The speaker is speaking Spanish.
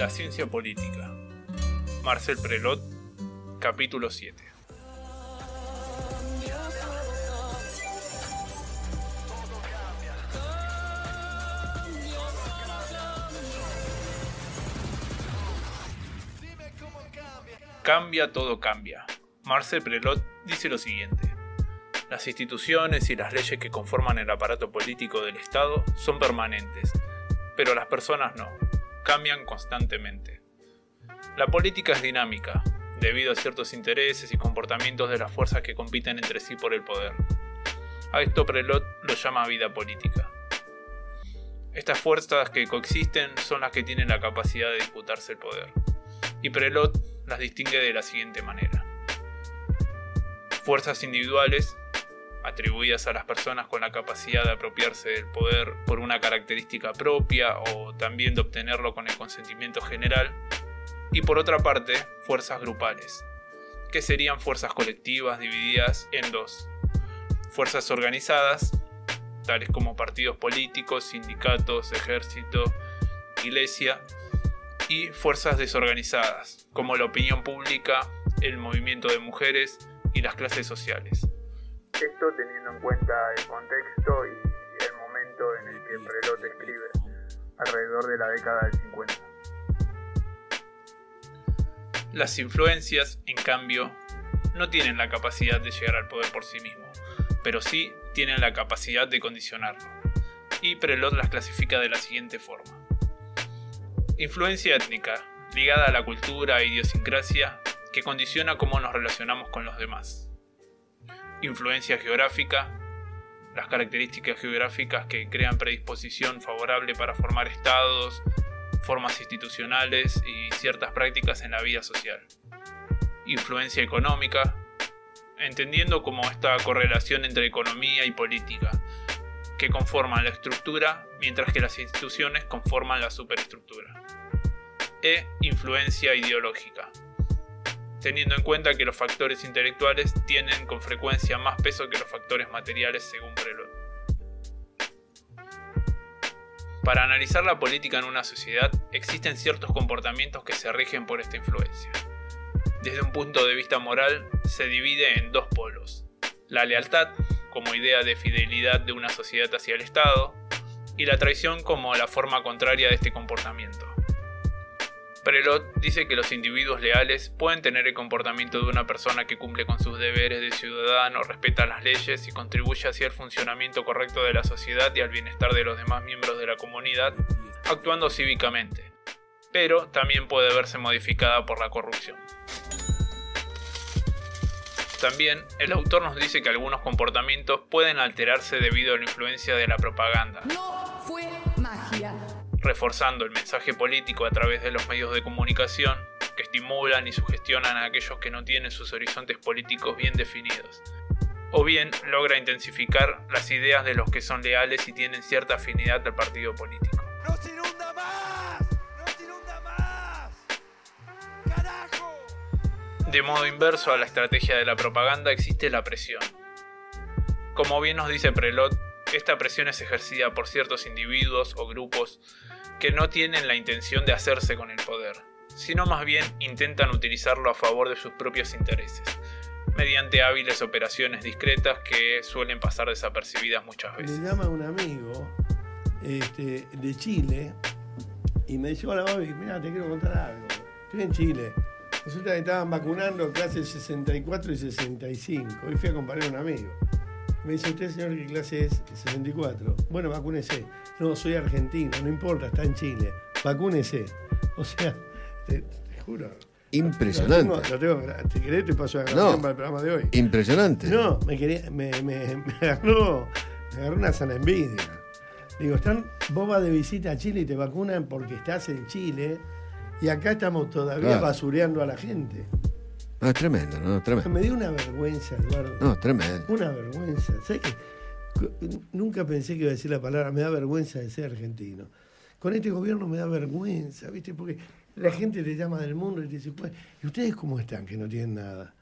La ciencia política. Marcel Prelot, capítulo 7. Cambia, todo cambia. Marcel Prelot dice lo siguiente. Las instituciones y las leyes que conforman el aparato político del Estado son permanentes, pero las personas no, cambian constantemente. La política es dinámica, debido a ciertos intereses y comportamientos de las fuerzas que compiten entre sí por el poder. A esto Prelot lo llama vida política. Estas fuerzas que coexisten son las que tienen la capacidad de disputarse el poder, y Prelot las distingue de la siguiente manera. Fuerzas individuales atribuidas a las personas con la capacidad de apropiarse del poder por una característica propia o también de obtenerlo con el consentimiento general, y por otra parte, fuerzas grupales, que serían fuerzas colectivas divididas en dos. Fuerzas organizadas, tales como partidos políticos, sindicatos, ejército, iglesia, y fuerzas desorganizadas, como la opinión pública, el movimiento de mujeres y las clases sociales. Esto teniendo en cuenta el contexto y el momento en el que Prelot escribe, alrededor de la década del 50. Las influencias, en cambio, no tienen la capacidad de llegar al poder por sí mismo, pero sí tienen la capacidad de condicionarlo. Y Prelot las clasifica de la siguiente forma. Influencia étnica, ligada a la cultura e idiosincrasia, que condiciona cómo nos relacionamos con los demás influencia geográfica, las características geográficas que crean predisposición favorable para formar estados, formas institucionales y ciertas prácticas en la vida social. Influencia económica, entendiendo como esta correlación entre economía y política, que conforman la estructura mientras que las instituciones conforman la superestructura. E influencia ideológica, teniendo en cuenta que los factores intelectuales tienen con frecuencia más peso que los factores materiales según Prelot. Para analizar la política en una sociedad existen ciertos comportamientos que se rigen por esta influencia. Desde un punto de vista moral se divide en dos polos. La lealtad, como idea de fidelidad de una sociedad hacia el Estado, y la traición como la forma contraria de este comportamiento. Prelot dice que los individuos leales pueden tener el comportamiento de una persona que cumple con sus deberes de ciudadano, respeta las leyes y contribuye hacia el funcionamiento correcto de la sociedad y al bienestar de los demás miembros de la comunidad, actuando cívicamente, pero también puede verse modificada por la corrupción. También, el autor nos dice que algunos comportamientos pueden alterarse debido a la influencia de la propaganda. No fue magia reforzando el mensaje político a través de los medios de comunicación que estimulan y sugestionan a aquellos que no tienen sus horizontes políticos bien definidos. O bien logra intensificar las ideas de los que son leales y tienen cierta afinidad al partido político. inunda más! inunda más! ¡Carajo! De modo inverso a la estrategia de la propaganda existe la presión. Como bien nos dice Prelot, esta presión es ejercida por ciertos individuos o grupos que no tienen la intención de hacerse con el poder, sino más bien intentan utilizarlo a favor de sus propios intereses, mediante hábiles operaciones discretas que suelen pasar desapercibidas muchas veces. Me llama un amigo este, de Chile y me dice, hola Bobby, mira, te quiero contar algo. Estoy en Chile. Resulta que estaban vacunando clases 64 y 65. Hoy fui a comparar a un amigo. Me dice, ¿usted, señor, qué clase es? 64. Bueno, vacúnese. No, soy argentino, no importa, está en Chile. Vacúnese. O sea, te, juro. Impresionante. Lo tengo, ¿Te querés? Te paso a grabar para el programa de hoy. Impresionante. No, me, quería, me, me, me, agarró, me agarró una sana envidia. Digo, están, vos vas de visita a Chile y te vacunan porque estás en Chile y acá estamos todavía basureando a la gente. No, es tremendo, ¿no? Tremendo. Me dio una vergüenza, Eduardo. No, tremendo. Una vergüenza. ¿Sabes qué? Nunca pensé que iba a decir la palabra, me da vergüenza de ser argentino. Con este gobierno me da vergüenza, ¿viste? Porque la gente te llama del mundo y te dice, pues, ¿y ustedes cómo están que no tienen nada?